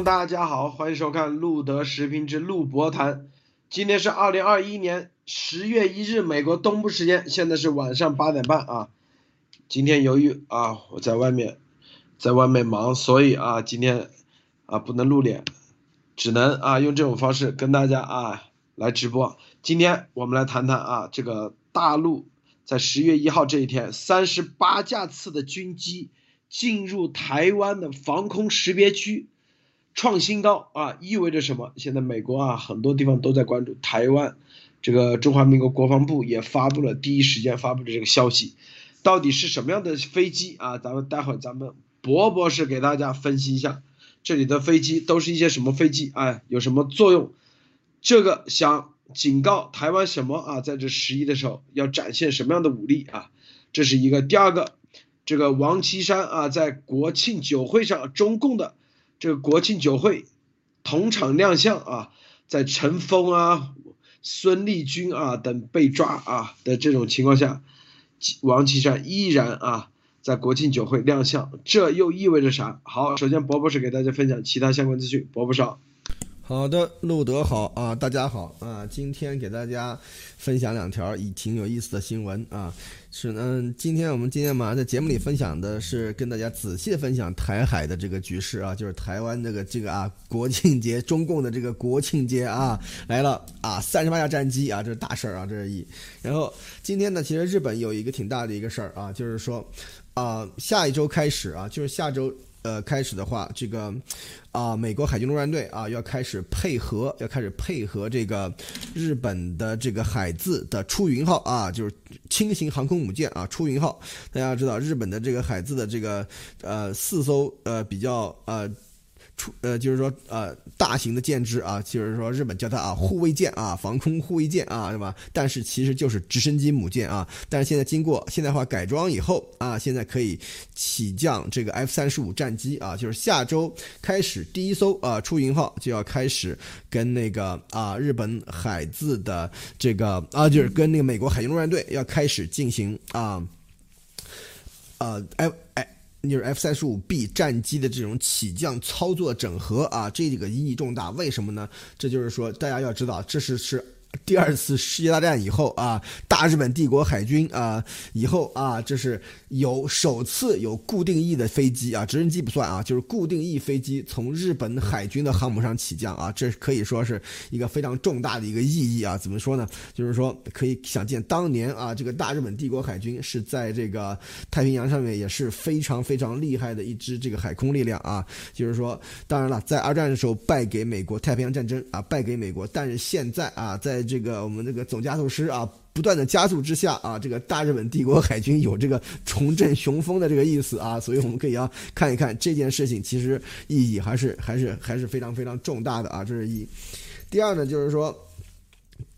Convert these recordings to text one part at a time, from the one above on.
大家好，欢迎收看路德时评之路博谈。今天是二零二一年十月一日，美国东部时间，现在是晚上八点半啊。今天由于啊我在外面，在外面忙，所以啊今天啊不能露脸，只能啊用这种方式跟大家啊来直播。今天我们来谈谈啊这个大陆在十月一号这一天，三十八架次的军机进入台湾的防空识别区。创新高啊，意味着什么？现在美国啊，很多地方都在关注台湾，这个中华民国国防部也发布了第一时间发布的这个消息，到底是什么样的飞机啊？咱们待会儿咱们博博士给大家分析一下，这里的飞机都是一些什么飞机？哎，有什么作用？这个想警告台湾什么啊？在这十一的时候要展现什么样的武力啊？这是一个。第二个，这个王岐山啊，在国庆酒会上，中共的。这个国庆酒会同场亮相啊，在陈峰啊、孙立军啊等被抓啊的这种情况下，王岐山依然啊在国庆酒会亮相，这又意味着啥？好，首先博博士给大家分享其他相关资讯，博博士。好的，路德好啊，大家好啊，今天给大家分享两条以挺有意思的新闻啊，是嗯，今天我们今天马上在节目里分享的是跟大家仔细分享台海的这个局势啊，就是台湾这个这个啊国庆节，中共的这个国庆节啊来了啊，三十八架战机啊，这是大事儿啊，这是一。然后今天呢，其实日本有一个挺大的一个事儿啊，就是说啊，下一周开始啊，就是下周。呃，开始的话，这个啊，美国海军陆战队啊，要开始配合，要开始配合这个日本的这个海自的出云号啊，就是轻型航空母舰啊，出云号。大家知道，日本的这个海自的这个呃四艘呃比较呃。出呃，就是说呃，大型的舰只啊，就是说日本叫它啊护卫舰啊，防空护卫舰啊，对吧？但是其实就是直升机母舰啊。但是现在经过现代化改装以后啊，现在可以起降这个 F 三十五战机啊，就是下周开始第一艘啊出云号就要开始跟那个啊日本海自的这个啊，就是跟那个美国海军陆战队要开始进行啊，呃，哎哎。就是 F 三十五 B 战机的这种起降操作整合啊，这个意义重大。为什么呢？这就是说，大家要知道，这是是。第二次世界大战以后啊，大日本帝国海军啊，以后啊，这是有首次有固定翼的飞机啊，直升机不算啊，就是固定翼飞机从日本海军的航母上起降啊，这可以说是一个非常重大的一个意义啊。怎么说呢？就是说可以想见，当年啊，这个大日本帝国海军是在这个太平洋上面也是非常非常厉害的一支这个海空力量啊。就是说，当然了，在二战的时候败给美国，太平洋战争啊败给美国，但是现在啊，在这个我们这个总加速师啊，不断的加速之下啊，这个大日本帝国海军有这个重振雄风的这个意思啊，所以我们可以要看一看这件事情，其实意义还是还是还是非常非常重大的啊，这是一。第二呢，就是说。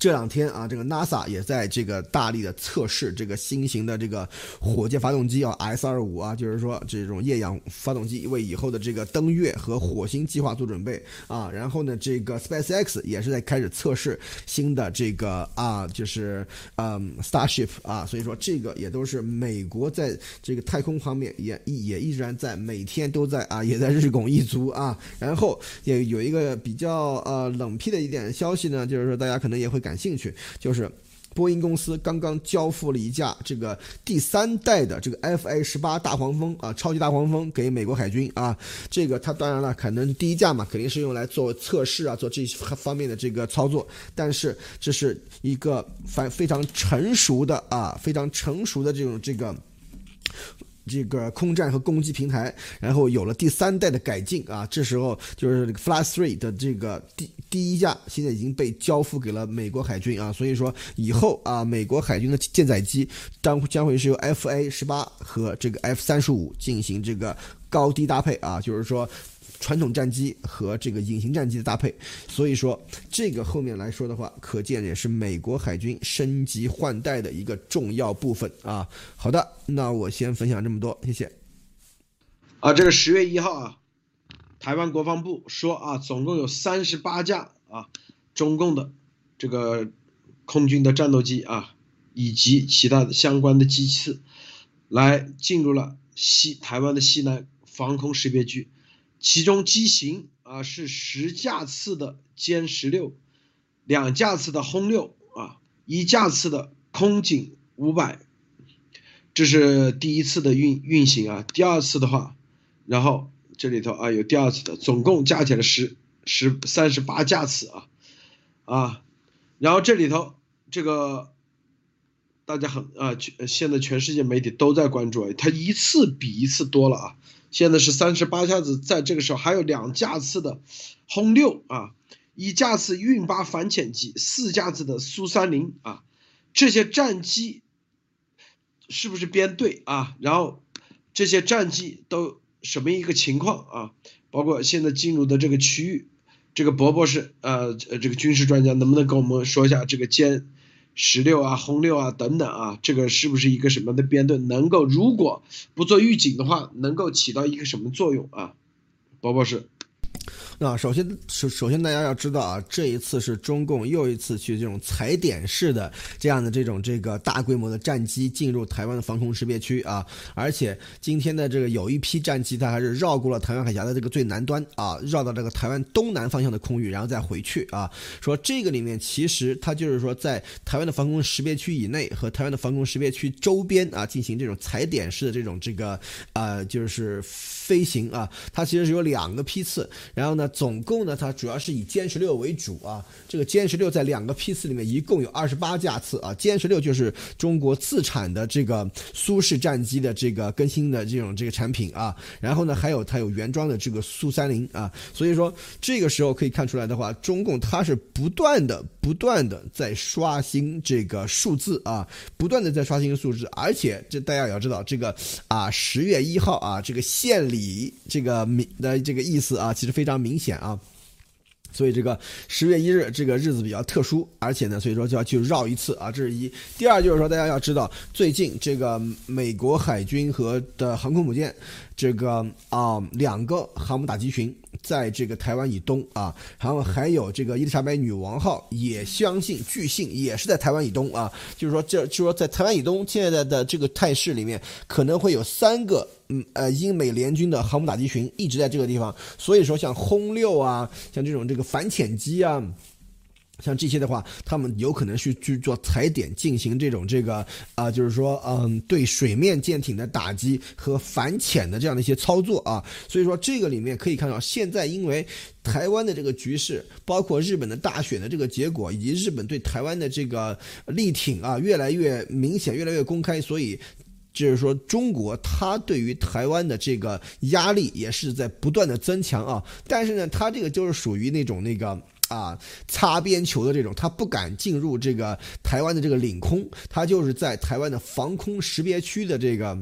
这两天啊，这个 NASA 也在这个大力的测试这个新型的这个火箭发动机啊，S 二五啊，就是说这种液氧发动机为以后的这个登月和火星计划做准备啊。然后呢，这个 SpaceX 也是在开始测试新的这个啊，就是嗯 Starship 啊。所以说这个也都是美国在这个太空方面也也依然在每天都在啊，也在日拱一卒啊。然后也有一个比较呃冷僻的一点消息呢，就是说大家可能也会感兴趣，就是波音公司刚刚交付了一架这个第三代的这个 F A 十八大黄蜂啊，超级大黄蜂给美国海军啊。这个它当然了，可能第一架嘛，肯定是用来做测试啊，做这方面的这个操作。但是这是一个反非常成熟的啊，非常成熟的这种这个。这个空战和攻击平台，然后有了第三代的改进啊，这时候就是这个 Fly Three 的这个第第一架，现在已经被交付给了美国海军啊，所以说以后啊，美国海军的舰载机将将会是由 F A 十八和这个 F 三十五进行这个高低搭配啊，就是说。传统战机和这个隐形战机的搭配，所以说这个后面来说的话，可见也是美国海军升级换代的一个重要部分啊。好的，那我先分享这么多，谢谢。啊，这个十月一号啊，台湾国防部说啊，总共有三十八架啊，中共的这个空军的战斗机啊，以及其他的相关的机次，来进入了西台湾的西南防空识别区。其中机型啊是十架次的歼十六，两架次的轰六啊，一架次的空警五百，这是第一次的运运行啊。第二次的话，然后这里头啊有第二次的，总共加起来十十三十八架次啊啊，然后这里头这个。大家很啊，全现在全世界媒体都在关注啊，它一次比一次多了啊！现在是三十八架次，在这个时候还有两架次的轰六啊，一架次运八反潜机，四架次的苏三零啊，这些战机是不是编队啊？然后这些战机都什么一个情况啊？包括现在进入的这个区域，这个伯伯是呃呃这个军事专家，能不能跟我们说一下这个歼？十六啊，红六啊，等等啊，这个是不是一个什么的编队？能够如果不做预警的话，能够起到一个什么作用啊？宝宝是。那首先，首首先大家要知道啊，这一次是中共又一次去这种踩点式的这样的这种这个大规模的战机进入台湾的防空识别区啊，而且今天的这个有一批战机它还是绕过了台湾海峡的这个最南端啊，绕到这个台湾东南方向的空域，然后再回去啊。说这个里面其实它就是说在台湾的防空识别区以内和台湾的防空识别区周边啊进行这种踩点式的这种这个呃就是飞行啊，它其实是有两个批次，然后呢。总共呢，它主要是以歼十六为主啊。这个歼十六在两个批次里面一共有二十八架次啊。歼十六就是中国自产的这个苏式战机的这个更新的这种这个产品啊。然后呢，还有它有原装的这个苏三零啊。所以说这个时候可以看出来的话，中共它是不断的、不断的在刷新这个数字啊，不断的在刷新数字。而且这大家也要知道，这个啊十月一号啊，这个献礼这个明的这个意思啊，其实非常明。明显啊，所以这个十月一日这个日子比较特殊，而且呢，所以说就要去绕一次啊，这是一。第二就是说，大家要知道，最近这个美国海军和的航空母舰。这个啊，两个航母打击群在这个台湾以东啊，然后还有这个伊丽莎白女王号也相信据信也是在台湾以东啊，就是说这就是说在台湾以东现在的这个态势里面，可能会有三个嗯呃英美联军的航母打击群一直在这个地方，所以说像轰六啊，像这种这个反潜机啊。像这些的话，他们有可能去去做踩点，进行这种这个啊，就是说，嗯，对水面舰艇的打击和反潜的这样的一些操作啊。所以说，这个里面可以看到，现在因为台湾的这个局势，包括日本的大选的这个结果，以及日本对台湾的这个力挺啊，越来越明显，越来越公开，所以就是说，中国它对于台湾的这个压力也是在不断的增强啊。但是呢，它这个就是属于那种那个。啊，擦边球的这种，他不敢进入这个台湾的这个领空，他就是在台湾的防空识别区的这个，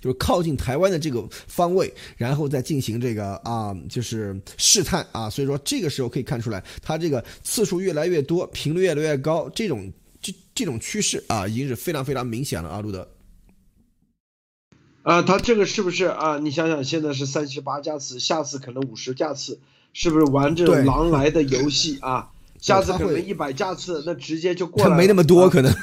就是靠近台湾的这个方位，然后再进行这个啊，就是试探啊。所以说这个时候可以看出来，他这个次数越来越多，频率越来越高，这种这这种趋势啊，已经是非常非常明显了啊，路德。啊，他这个是不是啊？你想想，现在是三十八架次，下次可能五十架次。是不是玩这种狼来的游戏啊？下次可能一百架次，那直接就过来。他没那么多，可能。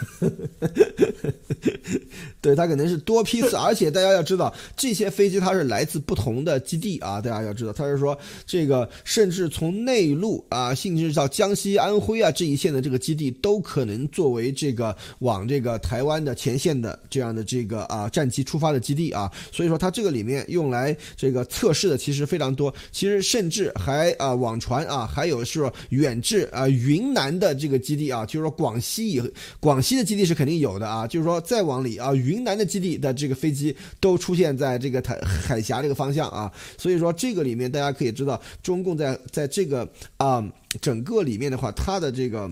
对，它可能是多批次，而且大家要知道，这些飞机它是来自不同的基地啊。大家要知道，它是说这个，甚至从内陆啊，甚至到江西、安徽啊这一线的这个基地，都可能作为这个往这个台湾的前线的这样的这个啊战机出发的基地啊。所以说，它这个里面用来这个测试的其实非常多。其实甚至还啊网传啊，还有是远至啊云南的这个基地啊，就是说广西以广西的基地是肯定有的啊，就是说再往里啊云。南的基地的这个飞机都出现在这个台海峡这个方向啊，所以说这个里面大家可以知道，中共在在这个啊整个里面的话，它的这个。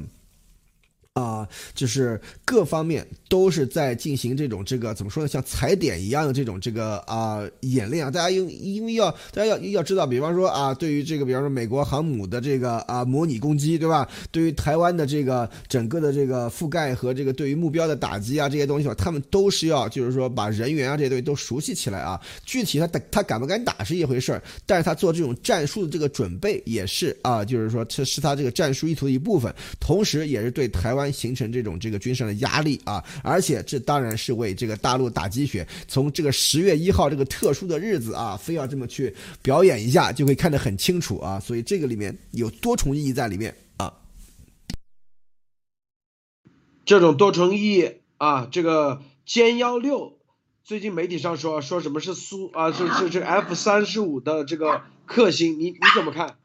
啊，就是各方面都是在进行这种这个怎么说呢，像踩点一样的这种这个啊演练啊。大家因因为要大家要要知道，比方说啊，对于这个比方说美国航母的这个啊模拟攻击，对吧？对于台湾的这个整个的这个覆盖和这个对于目标的打击啊这些东西吧，他们都是要就是说把人员啊这些东西都熟悉起来啊。具体他他他敢不敢打是一回事儿，但是他做这种战术的这个准备也是啊，就是说这是他这个战术意图的一部分，同时也是对台湾。湾形成这种这个军事上的压力啊，而且这当然是为这个大陆打鸡血。从这个十月一号这个特殊的日子啊，非要这么去表演一下，就会看得很清楚啊。所以这个里面有多重意义在里面啊。这种多重意义啊，这个歼幺六，最近媒体上说说什么是苏啊，是是是 F 三十五的这个克星，你你怎么看？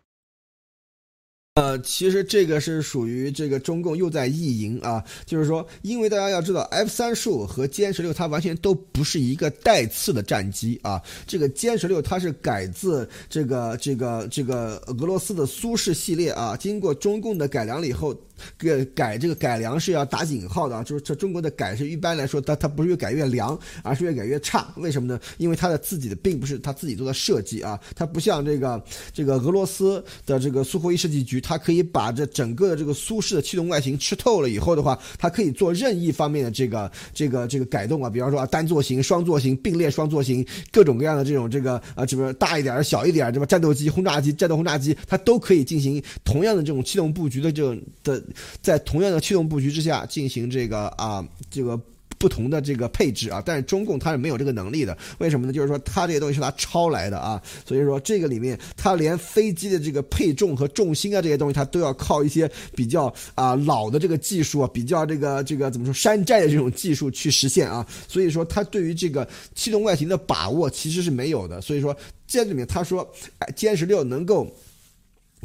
呃，其实这个是属于这个中共又在意淫啊，就是说，因为大家要知道，F 三十五和歼十六它完全都不是一个带刺的战机啊。这个歼十六它是改自这个这个这个俄罗斯的苏式系列啊，经过中共的改良了以后。改改这个改良是要打引号的啊，就是这中国的改是一般来说，它它不是越改越凉，而是越改越差。为什么呢？因为它的自己的并不是他自己做的设计啊，它不像这个这个俄罗斯的这个苏霍伊设计局，它可以把这整个的这个苏式的气动外形吃透了以后的话，它可以做任意方面的这个这个这个改动啊，比方说啊单座型、双座型、并列双座型，各种各样的这种这个啊，这个大一点、小一点，这么战斗机、轰炸机、战斗轰炸机，它都可以进行同样的这种气动布局的这种的。在同样的气动布局之下进行这个啊，这个不同的这个配置啊，但是中共它是没有这个能力的，为什么呢？就是说它这些东西是它抄来的啊，所以说这个里面它连飞机的这个配重和重心啊这些东西，它都要靠一些比较啊老的这个技术啊，比较这个这个怎么说山寨的这种技术去实现啊，所以说它对于这个气动外形的把握其实是没有的，所以说这里面他说，歼十六能够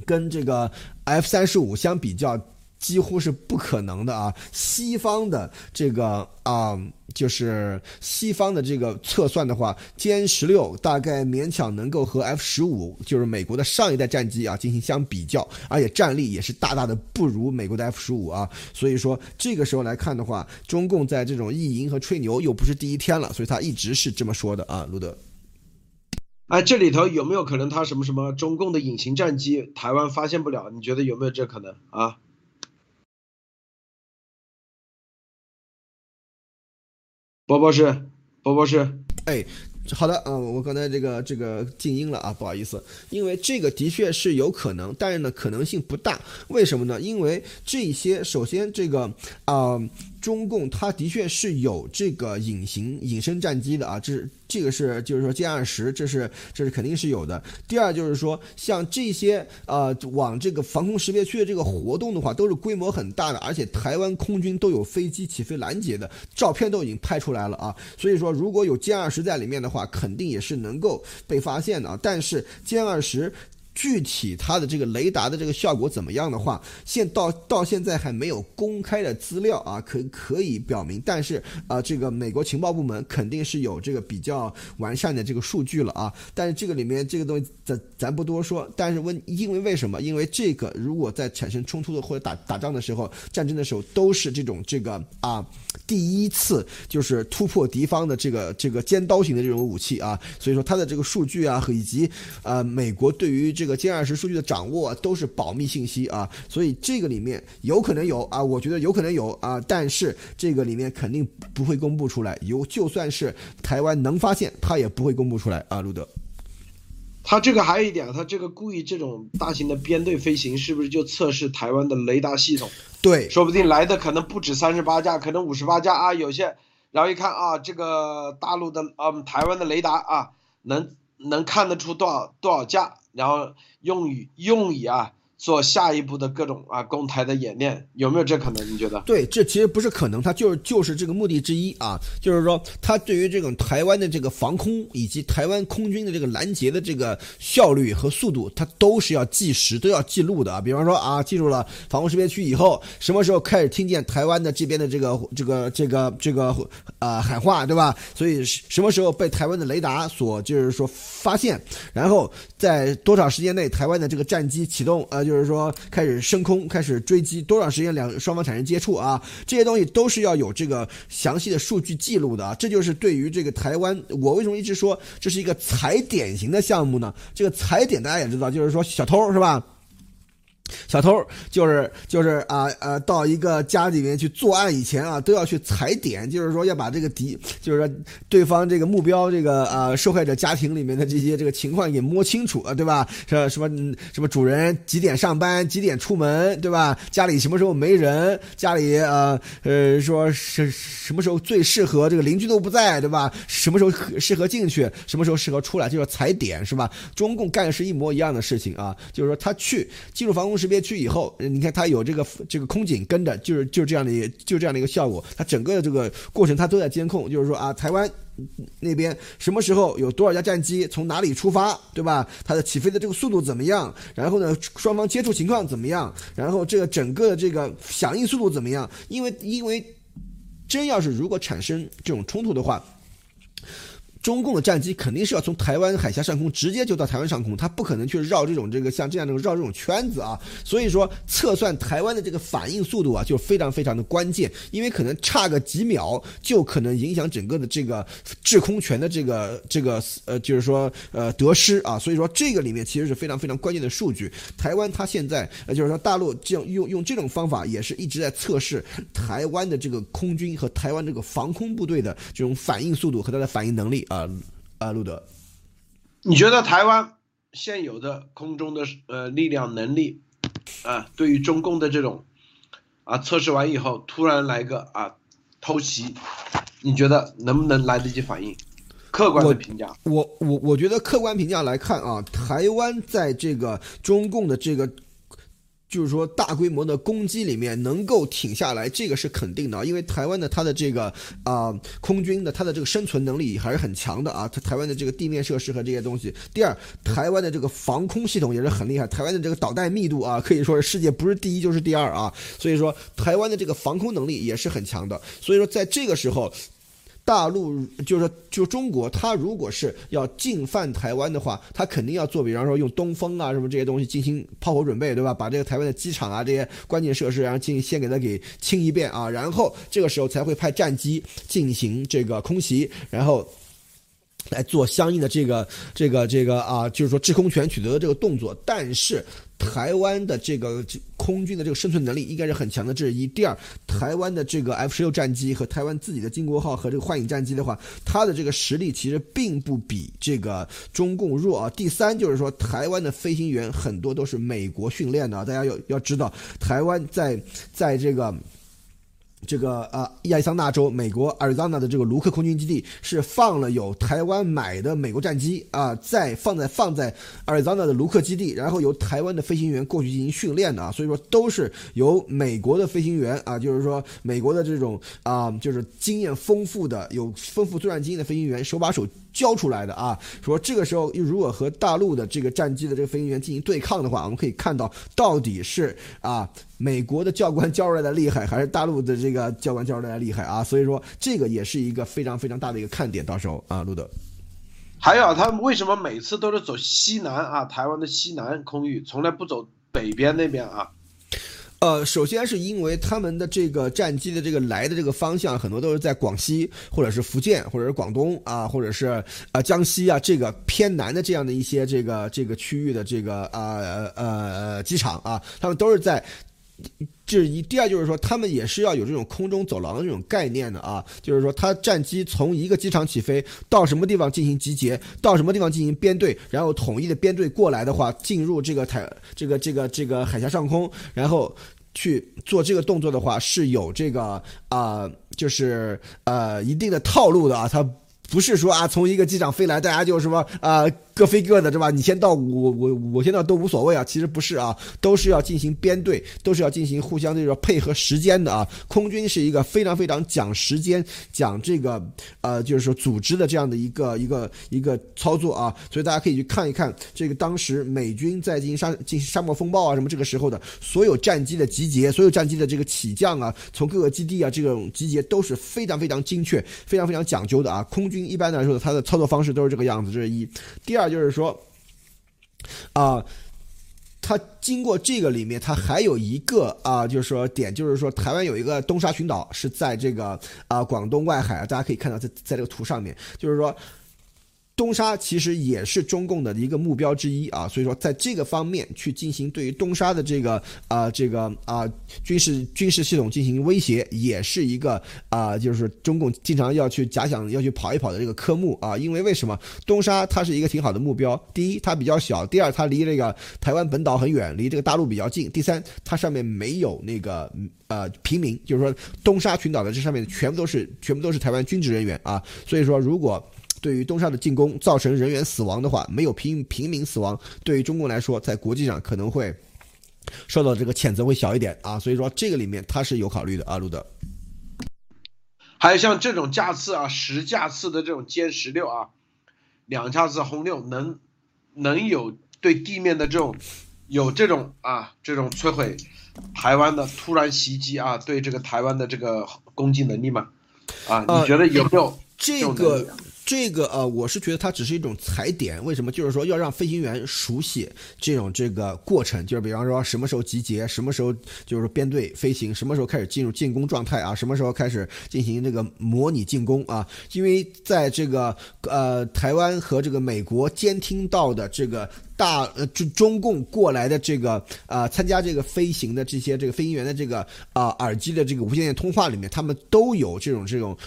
跟这个 F 三十五相比较。几乎是不可能的啊！西方的这个啊，就是西方的这个测算的话，歼十六大概勉强能够和 F 十五，就是美国的上一代战机啊进行相比较，而且战力也是大大的不如美国的 F 十五啊。所以说这个时候来看的话，中共在这种意淫和吹牛又不是第一天了，所以他一直是这么说的啊，路德。哎，这里头有没有可能他什么什么中共的隐形战机台湾发现不了？你觉得有没有这可能啊？宝宝是，宝宝是，哎，好的，嗯，我刚才这个这个静音了啊，不好意思，因为这个的确是有可能，但是呢，可能性不大。为什么呢？因为这些，首先这个啊。中共它的确是有这个隐形隐身战机的啊，这是这个是就是说歼二十，这是这是肯定是有的。第二就是说，像这些呃往这个防空识别区的这个活动的话，都是规模很大的，而且台湾空军都有飞机起飞拦截的照片都已经拍出来了啊。所以说，如果有歼二十在里面的话，肯定也是能够被发现的啊。但是歼二十。具体它的这个雷达的这个效果怎么样的话，现到到现在还没有公开的资料啊，可可以表明。但是啊，这个美国情报部门肯定是有这个比较完善的这个数据了啊。但是这个里面这个东西咱咱不多说。但是问，因为为什么？因为这个如果在产生冲突的或者打打仗的时候，战争的时候，都是这种这个啊第一次就是突破敌方的这个这个尖刀型的这种武器啊。所以说它的这个数据啊，以及呃美国对于这个歼二十数据的掌握都是保密信息啊，所以这个里面有可能有啊，我觉得有可能有啊，但是这个里面肯定不会公布出来。有就算是台湾能发现，他也不会公布出来啊。路德，他这个还有一点，他这个故意这种大型的编队飞行，是不是就测试台湾的雷达系统？对，说不定来的可能不止三十八架，可能五十八架啊。有些然后一看啊，这个大陆的嗯台湾的雷达啊，能能看得出多少多少架。然后用以用以啊。做下一步的各种啊攻台的演练有没有这可能？你觉得？对，这其实不是可能，它就是就是这个目的之一啊，就是说它对于这种台湾的这个防空以及台湾空军的这个拦截的这个效率和速度，它都是要计时都要记录的啊。比方说啊，记住了防空识别区以后，什么时候开始听见台湾的这边的这个这个这个这个啊喊话，对吧？所以什么时候被台湾的雷达所就是说发现，然后在多少时间内台湾的这个战机启动，呃就。就是说，开始升空，开始追击，多长时间两双方产生接触啊？这些东西都是要有这个详细的数据记录的啊。这就是对于这个台湾，我为什么一直说这是一个踩点型的项目呢？这个踩点大家也知道，就是说小偷是吧？小偷就是就是啊呃，到一个家里面去作案以前啊，都要去踩点，就是说要把这个敌，就是说对方这个目标这个呃受害者家庭里面的这些这个情况给摸清楚啊，对吧？是什么什么主人几点上班，几点出门，对吧？家里什么时候没人？家里呃呃说是什么时候最适合这个邻居都不在，对吧？什么时候适合进去？什么时候适合出来？就是踩点，是吧？中共干的是一模一样的事情啊，就是说他去进入防空识别区以后，你看他有这个这个空警跟着，就是就这样的就这样的一个效果。他整个的这个过程他都在监控，就是说啊，台湾那边什么时候有多少架战机从哪里出发，对吧？它的起飞的这个速度怎么样？然后呢，双方接触情况怎么样？然后这个整个的这个响应速度怎么样？因为因为真要是如果产生这种冲突的话。中共的战机肯定是要从台湾海峡上空直接就到台湾上空，它不可能去绕这种这个像这样的绕这种圈子啊。所以说，测算台湾的这个反应速度啊，就非常非常的关键，因为可能差个几秒就可能影响整个的这个制空权的这个这个呃，就是说呃得失啊。所以说，这个里面其实是非常非常关键的数据。台湾它现在呃，就是说大陆这样用用这种方法，也是一直在测试台湾的这个空军和台湾这个防空部队的这种反应速度和它的反应能力。啊啊，路德，你觉得台湾现有的空中的呃力量能力啊，对于中共的这种啊测试完以后，突然来个啊偷袭，你觉得能不能来得及反应？客观的评价，我我我觉得客观评价来看啊，台湾在这个中共的这个。就是说，大规模的攻击里面能够挺下来，这个是肯定的，因为台湾的它的这个啊空军的它的这个生存能力还是很强的啊。它台湾的这个地面设施和这些东西，第二，台湾的这个防空系统也是很厉害，台湾的这个导弹密度啊，可以说是世界不是第一就是第二啊。所以说，台湾的这个防空能力也是很强的。所以说，在这个时候。大陆就是说，就中国，他如果是要进犯台湾的话，他肯定要做，比方说用东风啊什么这些东西进行炮火准备，对吧？把这个台湾的机场啊这些关键设施，然后进先给他给清一遍啊，然后这个时候才会派战机进行这个空袭，然后。来做相应的这个这个这个啊，就是说制空权取得的这个动作。但是台湾的这个空军的这个生存能力应该是很强的，这是一。第二，台湾的这个 F 十六战机和台湾自己的金国号和这个幻影战机的话，它的这个实力其实并不比这个中共弱啊。第三，就是说台湾的飞行员很多都是美国训练的啊，大家要要知道，台湾在在这个。这个呃，亚利桑那州美国阿尔桑那的这个卢克空军基地是放了有台湾买的美国战机啊，在放在放在阿尔桑那的卢克基地，然后由台湾的飞行员过去进行训练的啊，所以说都是由美国的飞行员啊，就是说美国的这种啊，就是经验丰富的、有丰富作战经验的飞行员手把手。教出来的啊，说这个时候如果和大陆的这个战机的这个飞行员进行对抗的话，我们可以看到到底是啊美国的教官教出来的厉害，还是大陆的这个教官教出来的厉害啊？所以说这个也是一个非常非常大的一个看点。到时候啊，路德，还有他们为什么每次都是走西南啊？台湾的西南空域从来不走北边那边啊？呃，首先是因为他们的这个战机的这个来的这个方向很多都是在广西或者是福建或者是广东啊，或者是啊江西啊这个偏南的这样的一些这个这个区域的这个啊呃呃机场啊，他们都是在这一。第二就是说，他们也是要有这种空中走廊的这种概念的啊，就是说，他战机从一个机场起飞到什么地方进行集结，到什么地方进行编队，然后统一的编队过来的话，进入这个台这个这个这个海峡上空，然后。去做这个动作的话，是有这个啊，就是呃一定的套路的啊，他不是说啊从一个机长飞来，大家就什么啊。各飞各的，对吧？你先到，我我我先到都无所谓啊。其实不是啊，都是要进行编队，都是要进行互相这个配合时间的啊。空军是一个非常非常讲时间、讲这个呃，就是说组织的这样的一个一个一个操作啊。所以大家可以去看一看这个当时美军在进行沙进行沙漠风暴啊什么这个时候的所有战机的集结，所有战机的这个起降啊，从各个基地啊这种集结都是非常非常精确、非常非常讲究的啊。空军一般来说它的操作方式都是这个样子，这是一。第二。那就是说，啊，它经过这个里面，它还有一个啊，就是说点，就是说台湾有一个东沙群岛是在这个啊广东外海，大家可以看到在在这个图上面，就是说东沙其实也是中共的一个目标之一啊，所以说在这个方面去进行对于东沙的这个啊这个啊军事军事系统进行威胁，也是一个啊就是中共经常要去假想要去跑一跑的这个科目啊。因为为什么东沙它是一个挺好的目标？第一，它比较小；第二，它离这个台湾本岛很远，离这个大陆比较近；第三，它上面没有那个呃平民，就是说东沙群岛的这上面全部都是全部都是台湾军职人员啊。所以说如果对于东沙的进攻造成人员死亡的话，没有平平民死亡，对于中共来说，在国际上可能会受到这个谴责会小一点啊，所以说这个里面他是有考虑的啊，路德。还有像这种架次啊，十架次的这种歼十六啊，两架次轰六能能有对地面的这种有这种啊这种摧毁台湾的突然袭击啊，对这个台湾的这个攻击能力吗？啊，你觉得有没有这个？这个呃，我是觉得它只是一种踩点。为什么？就是说要让飞行员熟悉这种这个过程，就是比方说什么时候集结，什么时候就是编队飞行，什么时候开始进入进攻状态啊，什么时候开始进行这个模拟进攻啊。因为在这个呃台湾和这个美国监听到的这个大呃中中共过来的这个啊参加这个飞行的这些这个飞行员的这个啊耳机的这个无线电通话里面，他们都有这种这种。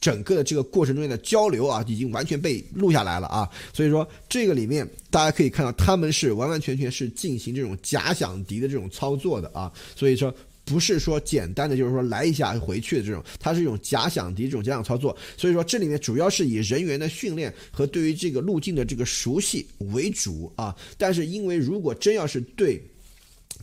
整个的这个过程中间的交流啊，已经完全被录下来了啊，所以说这个里面大家可以看到，他们是完完全全是进行这种假想敌的这种操作的啊，所以说不是说简单的就是说来一下回去的这种，它是一种假想敌这种假想操作，所以说这里面主要是以人员的训练和对于这个路径的这个熟悉为主啊，但是因为如果真要是对。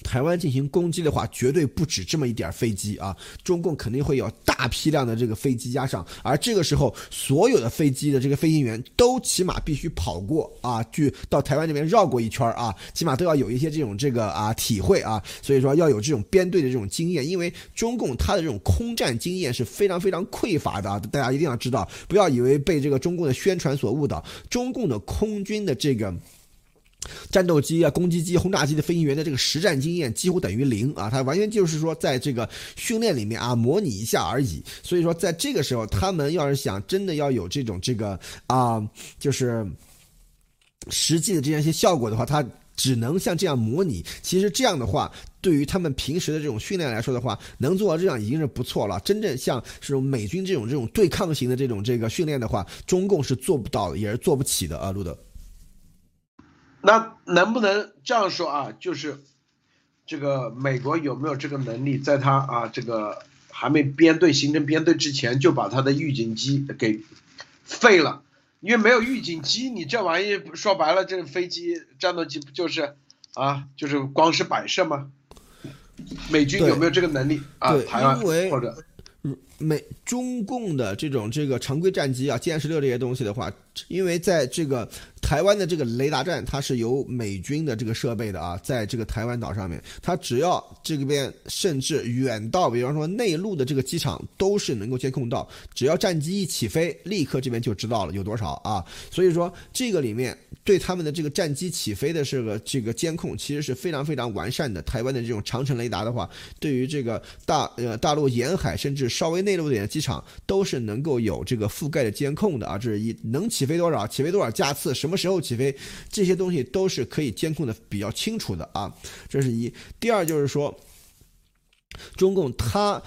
台湾进行攻击的话，绝对不止这么一点飞机啊！中共肯定会有大批量的这个飞机加上，而这个时候，所有的飞机的这个飞行员都起码必须跑过啊，去到台湾这边绕过一圈啊，起码都要有一些这种这个啊体会啊，所以说要有这种编队的这种经验，因为中共它的这种空战经验是非常非常匮乏的啊，大家一定要知道，不要以为被这个中共的宣传所误导，中共的空军的这个。战斗机啊，攻击机、轰炸机的飞行员的这个实战经验几乎等于零啊，他完全就是说在这个训练里面啊模拟一下而已。所以说，在这个时候，他们要是想真的要有这种这个啊，就是实际的这样一些效果的话，他只能像这样模拟。其实这样的话，对于他们平时的这种训练来说的话，能做到这样已经是不错了。真正像这种美军这种这种对抗型的这种这个训练的话，中共是做不到的，也是做不起的啊，路德。那能不能这样说啊？就是这个美国有没有这个能力，在他啊这个还没编队形成编队之前，就把他的预警机给废了？因为没有预警机，你这玩意说白了，这飞机战斗机不就是啊，就是光是摆设吗？美军有没有这个能力啊？台湾或者美中共的这种这个常规战机啊，歼十六这些东西的话，因为在这个。台湾的这个雷达站，它是由美军的这个设备的啊，在这个台湾岛上面，它只要这边甚至远到，比方说内陆的这个机场，都是能够监控到。只要战机一起飞，立刻这边就知道了有多少啊。所以说，这个里面对他们的这个战机起飞的这个这个监控，其实是非常非常完善的。台湾的这种长城雷达的话，对于这个大呃大陆沿海甚至稍微内陆点的机场，都是能够有这个覆盖的监控的啊。这是一能起飞多少，起飞多少架次，什么。时候起飞，这些东西都是可以监控的比较清楚的啊，这是一。第二就是说，中共它。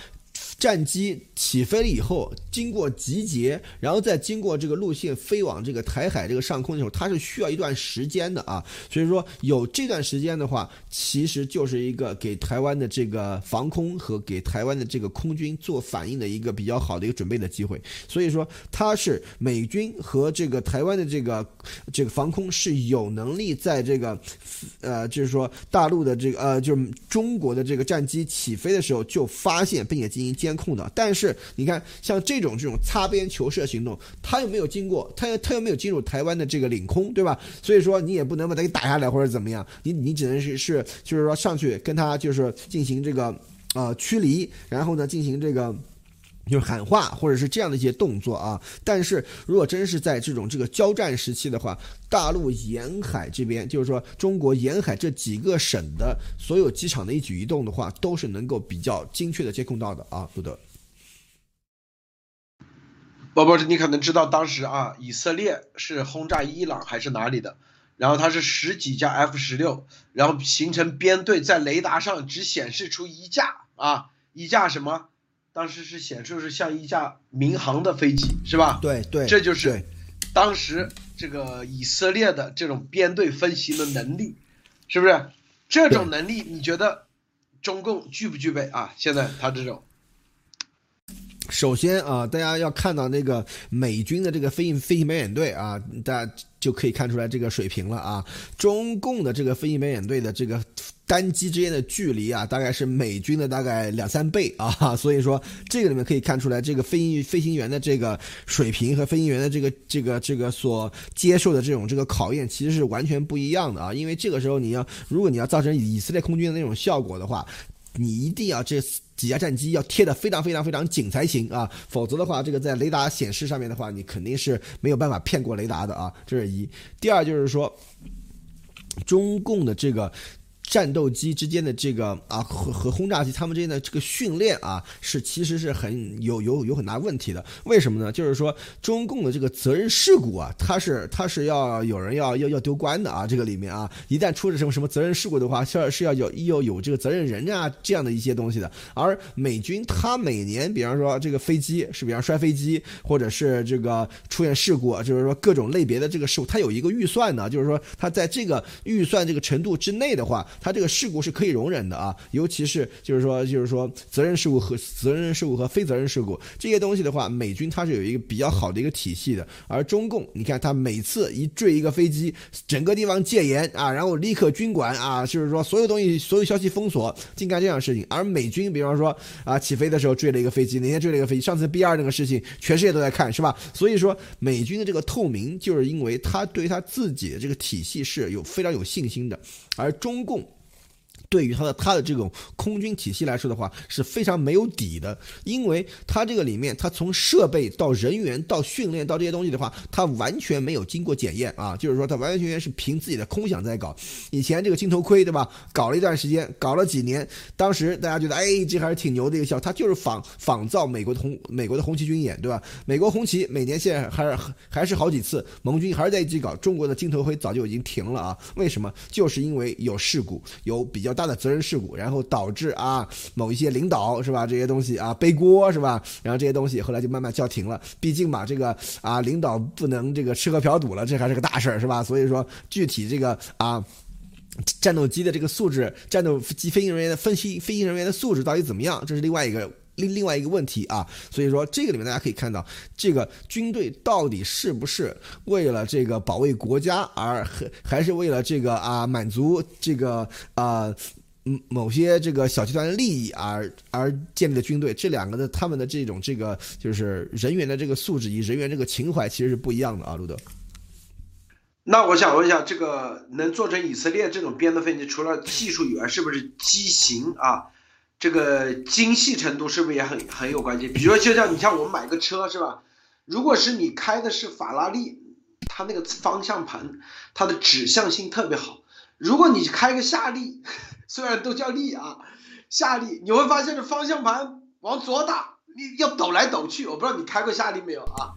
战机起飞了以后，经过集结，然后再经过这个路线飞往这个台海这个上空的时候，它是需要一段时间的啊。所以说有这段时间的话，其实就是一个给台湾的这个防空和给台湾的这个空军做反应的一个比较好的一个准备的机会。所以说，它是美军和这个台湾的这个这个防空是有能力在这个呃，就是说大陆的这个呃，就是中国的这个战机起飞的时候就发现并且进行监。监控的，但是你看，像这种这种擦边球射行动，他又没有经过，他又他又没有进入台湾的这个领空，对吧？所以说你也不能把他给打下来或者怎么样，你你只能是是就是说上去跟他就是进行这个呃驱离，然后呢进行这个。就是喊话，或者是这样的一些动作啊。但是如果真是在这种这个交战时期的话，大陆沿海这边，就是说中国沿海这几个省的所有机场的一举一动的话，都是能够比较精确的监控到的啊，路德。不不，你可能知道当时啊，以色列是轰炸伊朗还是哪里的，然后它是十几架 F 十六，然后形成编队，在雷达上只显示出一架啊，一架什么？当时是显示是像一架民航的飞机，是吧？对对，这就是当时这个以色列的这种编队分析的能力，是不是？这种能力你觉得中共具不具备啊？现在他这种。首先啊，大家要看到那个美军的这个飞行飞行表演队啊，大家就可以看出来这个水平了啊。中共的这个飞行表演队的这个单机之间的距离啊，大概是美军的大概两三倍啊。所以说，这个里面可以看出来，这个飞行飞行员的这个水平和飞行员的这个这个这个所接受的这种这个考验，其实是完全不一样的啊。因为这个时候你要，如果你要造成以色列空军的那种效果的话，你一定要这。几架战机要贴的非常非常非常紧才行啊，否则的话，这个在雷达显示上面的话，你肯定是没有办法骗过雷达的啊。这是一。第二就是说，中共的这个。战斗机之间的这个啊和和轰炸机他们之间的这个训练啊是其实是很有有有很大问题的。为什么呢？就是说中共的这个责任事故啊，它是它是要有人要要要丢官的啊。这个里面啊，一旦出了什么什么责任事故的话，是要是要有要有这个责任人啊这样的一些东西的。而美军他每年，比方说这个飞机是比方摔飞机，或者是这个出现事故，就是说各种类别的这个事故，它有一个预算呢，就是说它在这个预算这个程度之内的话。它这个事故是可以容忍的啊，尤其是就是说就是说责任事故和责任事故和非责任事故这些东西的话，美军它是有一个比较好的一个体系的。而中共，你看它每次一坠一个飞机，整个地方戒严啊，然后立刻军管啊，就是说所有东西所有消息封锁，净干这样的事情。而美军，比方说啊起飞的时候坠了一个飞机，哪天坠了一个飞机，上次 B 二那个事情，全世界都在看，是吧？所以说美军的这个透明，就是因为他对他自己的这个体系是有非常有信心的，而中共。对于他的他的这种空军体系来说的话，是非常没有底的，因为他这个里面，他从设备到人员到训练到这些东西的话，他完全没有经过检验啊，就是说他完完全全是凭自己的空想在搞。以前这个金头盔对吧，搞了一段时间，搞了几年，当时大家觉得哎，这还是挺牛的一个效，他就是仿仿造美国的红美国的红旗军演对吧？美国红旗每年现在还是还是好几次，盟军还是在一起搞，中国的金头盔早就已经停了啊，为什么？就是因为有事故，有比较。大的责任事故，然后导致啊某一些领导是吧这些东西啊背锅是吧，然后这些东西后来就慢慢叫停了。毕竟嘛，这个啊领导不能这个吃喝嫖赌了，这还是个大事儿是吧？所以说具体这个啊战斗机的这个素质，战斗机飞行人员的分析，飞行人员的素质到底怎么样，这是另外一个。另另外一个问题啊，所以说这个里面大家可以看到，这个军队到底是不是为了这个保卫国家而还是为了这个啊满足这个啊某些这个小集团的利益而而建立的军队？这两个的他们的这种这个就是人员的这个素质以人员这个情怀其实是不一样的啊，路德。那我想问一下，这个能做成以色列这种编的飞机，除了技术以外，是不是机型啊？这个精细程度是不是也很很有关系？比如说，就像你像我们买个车是吧？如果是你开的是法拉利，它那个方向盘它的指向性特别好。如果你开个夏利，虽然都叫利啊，夏利你会发现这方向盘往左打，你要抖来抖去。我不知道你开过夏利没有啊？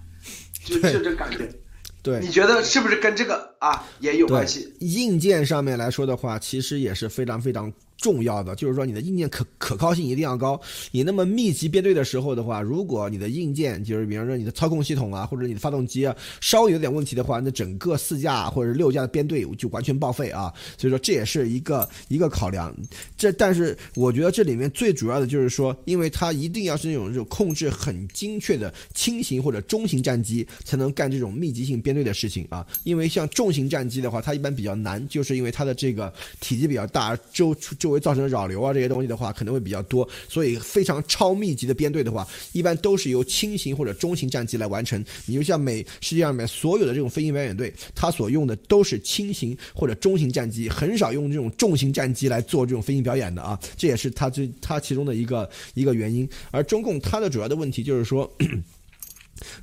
就就这感觉。对，你觉得是不是跟这个啊也有关系？硬件上面来说的话，其实也是非常非常。重要的就是说，你的硬件可可靠性一定要高。你那么密集编队的时候的话，如果你的硬件就是比方说你的操控系统啊，或者你的发动机啊，稍微有点问题的话，那整个四架或者六架的编队就完全报废啊。所以说这也是一个一个考量。这但是我觉得这里面最主要的就是说，因为它一定要是那种这种控制很精确的轻型或者中型战机才能干这种密集性编队的事情啊。因为像重型战机的话，它一般比较难，就是因为它的这个体积比较大，周周。会造成扰流啊，这些东西的话可能会比较多，所以非常超密集的编队的话，一般都是由轻型或者中型战机来完成。你就像美世界上面所有的这种飞行表演队，它所用的都是轻型或者中型战机，很少用这种重型战机来做这种飞行表演的啊，这也是它最它其中的一个一个原因。而中共它的主要的问题就是说。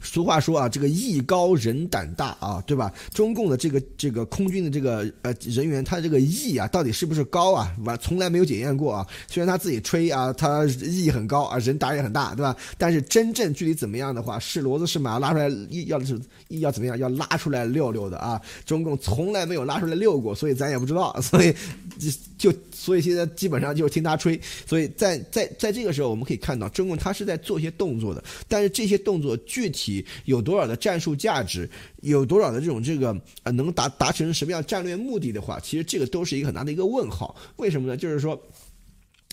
俗话说啊，这个艺高人胆大啊，对吧？中共的这个这个空军的这个呃人员，他这个艺啊，到底是不是高啊？完从来没有检验过啊。虽然他自己吹啊，他艺很高啊，人胆也很大，对吧？但是真正具体怎么样的话，是骡子是马拉出来要是要怎么样，要拉出来溜溜的啊。中共从来没有拉出来溜过，所以咱也不知道，所以就所以现在基本上就听他吹。所以在在在这个时候，我们可以看到中共他是在做一些动作的，但是这些动作具体有多少的战术价值，有多少的这种这个呃能达达成什么样战略目的的话，其实这个都是一个很大的一个问号。为什么呢？就是说，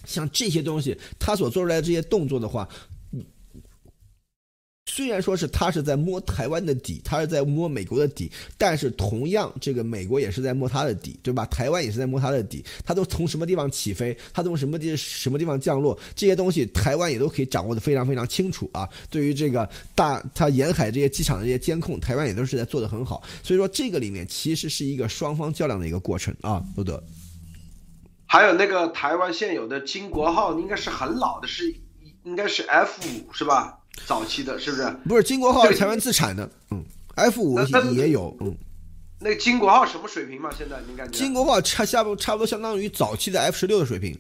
像这些东西，他所做出来的这些动作的话。虽然说是他是在摸台湾的底，他是在摸美国的底，但是同样，这个美国也是在摸他的底，对吧？台湾也是在摸他的底，他都从什么地方起飞，他从什么地什么地方降落，这些东西台湾也都可以掌握的非常非常清楚啊。对于这个大他沿海这些机场的这些监控，台湾也都是在做的很好。所以说，这个里面其实是一个双方较量的一个过程啊，路德。还有那个台湾现有的金国号，应该是很老的，是应该是 F 五是吧？早期的是不是？不是金国号是台湾自产的，嗯，F 五也有，嗯。那个金国号什么水平嘛？现在您感觉？金国号差下不差不多相当于早期的 F 十六的水平，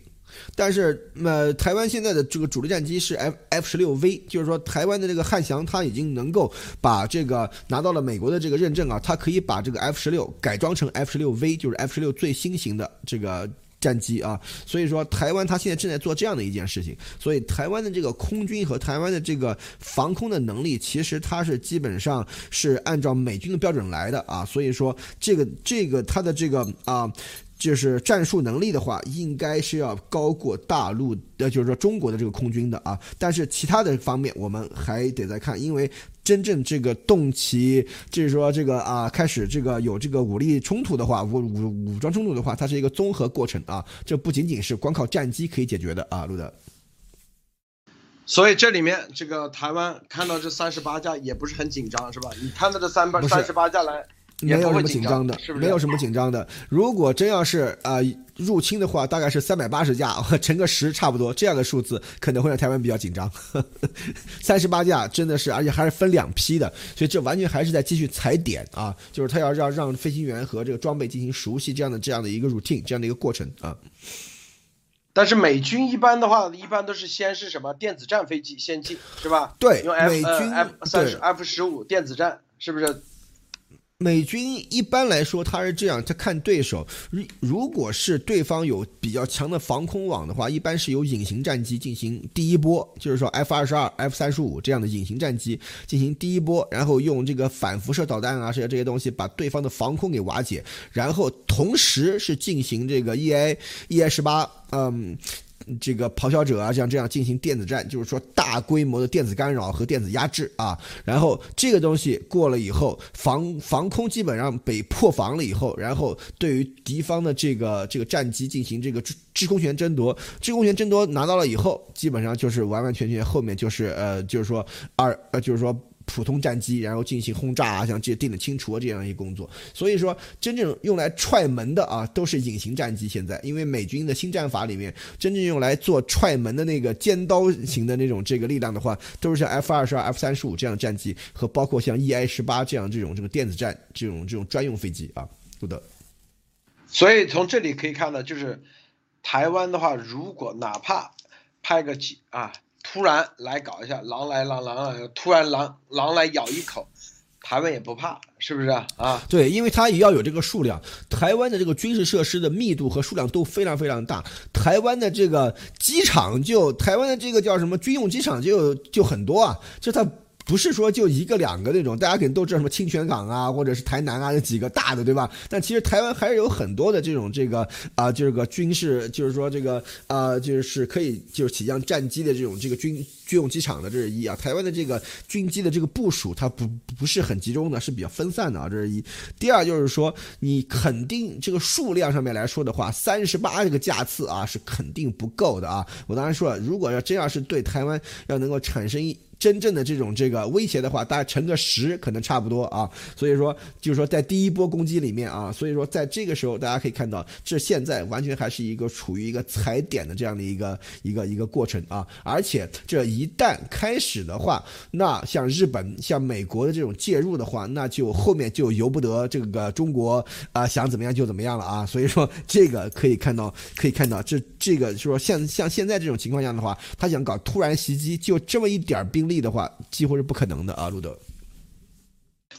但是呃，台湾现在的这个主力战机是 F F 十六 V，就是说台湾的这个汉翔它已经能够把这个拿到了美国的这个认证啊，它可以把这个 F 十六改装成 F 十六 V，就是 F 十六最新型的这个。战机啊，所以说台湾它现在正在做这样的一件事情，所以台湾的这个空军和台湾的这个防空的能力，其实它是基本上是按照美军的标准来的啊，所以说这个这个它的这个啊。就是战术能力的话，应该是要高过大陆，呃，就是说中国的这个空军的啊。但是其他的方面，我们还得再看，因为真正这个动起，就是说这个啊，开始这个有这个武力冲突的话，武武武装冲突的话，它是一个综合过程啊。这不仅仅是光靠战机可以解决的啊，路德。所以这里面这个台湾看到这三十八架也不是很紧张，是吧？你看到这三八三十八架来。没有什么紧张的，没有什么紧张的。如果真要是啊入侵的话，大概是三百八十架，乘个十差不多，这样的数字可能会让台湾比较紧张。三十八架真的是，而且还是分两批的，所以这完全还是在继续踩点啊，就是他要让让飞行员和这个装备进行熟悉这样的这样的一个 routine 这样的一个过程啊。但是美军一般的话，一般都是先是什么电子战飞机先进，是吧？对，用 F F 三十 F 十五电子战，是不是？美军一般来说，他是这样，他看对手，如如果是对方有比较强的防空网的话，一般是由隐形战机进行第一波，就是说 F 二十二、F 三十五这样的隐形战机进行第一波，然后用这个反辐射导弹啊这些这些东西把对方的防空给瓦解，然后同时是进行这个 E A E A 十八，嗯。这个咆哮者啊，像这样进行电子战，就是说大规模的电子干扰和电子压制啊。然后这个东西过了以后，防防空基本上被破防了以后，然后对于敌方的这个这个战机进行这个制制空权争夺，制空权争夺拿到了以后，基本上就是完完全全后面就是呃，就是说二呃，就是说。普通战机，然后进行轰炸啊，像这些电子清除啊这样一些工作。所以说，真正用来踹门的啊，都是隐形战机。现在，因为美军的新战法里面，真正用来做踹门的那个尖刀型的那种这个力量的话，都是像 F 二十二、F 三十五这样战机，和包括像 E I 十八这样这种这个电子战这种这种专用飞机啊，不得。所以从这里可以看到，就是台湾的话，如果哪怕派个几啊。突然来搞一下，狼来狼狼来，突然狼狼来咬一口，台湾也不怕，是不是啊？对，因为它也要有这个数量，台湾的这个军事设施的密度和数量都非常非常大，台湾的这个机场就台湾的这个叫什么军用机场就就很多啊，就它。不是说就一个两个那种，大家肯定都知道什么清泉港啊，或者是台南啊，有几个大的，对吧？但其实台湾还是有很多的这种这个啊，就是个军事，就是说这个啊，就是可以就是起降战机的这种这个军军用机场的，这是一啊。台湾的这个军机的这个部署，它不不是很集中的，是比较分散的啊，这是一。第二就是说，你肯定这个数量上面来说的话，三十八这个架次啊，是肯定不够的啊。我当然说了，如果要真要是对台湾要能够产生一真正的这种这个威胁的话，大概乘个十可能差不多啊。所以说，就是说在第一波攻击里面啊，所以说在这个时候，大家可以看到，这现在完全还是一个处于一个踩点的这样的一个一个一个过程啊。而且这一旦开始的话，那像日本、像美国的这种介入的话，那就后面就由不得这个中国啊想怎么样就怎么样了啊。所以说，这个可以看到，可以看到这这个说像像现在这种情况下的话，他想搞突然袭击，就这么一点兵。力的话，几乎是不可能的啊，路德。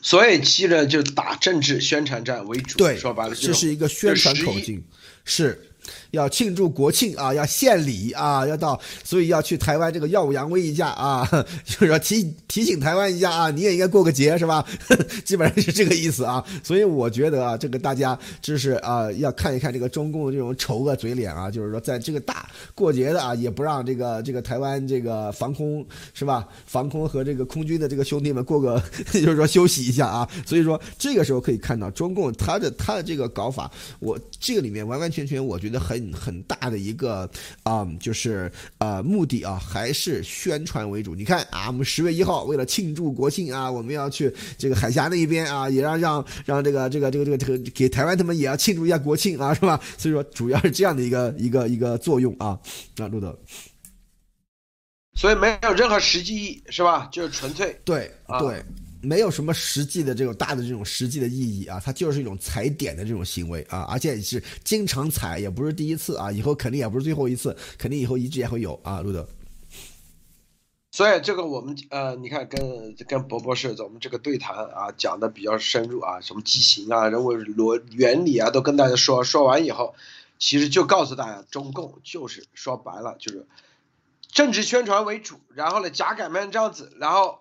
所以，记着就打政治宣传战为主。对，说白了，这是一个宣传口径，是。要庆祝国庆啊，要献礼啊，要到，所以要去台湾这个耀武扬威一下啊，就是说提提醒台湾一下啊，你也应该过个节是吧？基本上是这个意思啊。所以我觉得啊，这个大家就是啊，要看一看这个中共的这种丑恶嘴脸啊，就是说在这个大过节的啊，也不让这个这个台湾这个防空是吧？防空和这个空军的这个兄弟们过个 就是说休息一下啊。所以说这个时候可以看到中共他的他的这个搞法，我这个里面完完全全我觉得很。很大的一个啊，就是呃目的啊，还是宣传为主。你看啊，我们十月一号为了庆祝国庆啊，我们要去这个海峡那一边啊，也让让让这个这个这个这个这个给台湾他们也要庆祝一下国庆啊，是吧？所以说主要是这样的一个一个一个作用啊，啊，路德。所以没有任何实际意义，是吧？就是纯粹对对。没有什么实际的这种大的这种实际的意义啊，它就是一种踩点的这种行为啊，而且是经常踩，也不是第一次啊，以后肯定也不是最后一次，肯定以后一直也会有啊，路德。所以这个我们呃，你看跟跟博博士我们这个对谈啊，讲的比较深入啊，什么机型啊、人物逻原理啊，都跟大家说说完以后，其实就告诉大家，中共就是说白了就是政治宣传为主，然后呢假改编这样子，然后。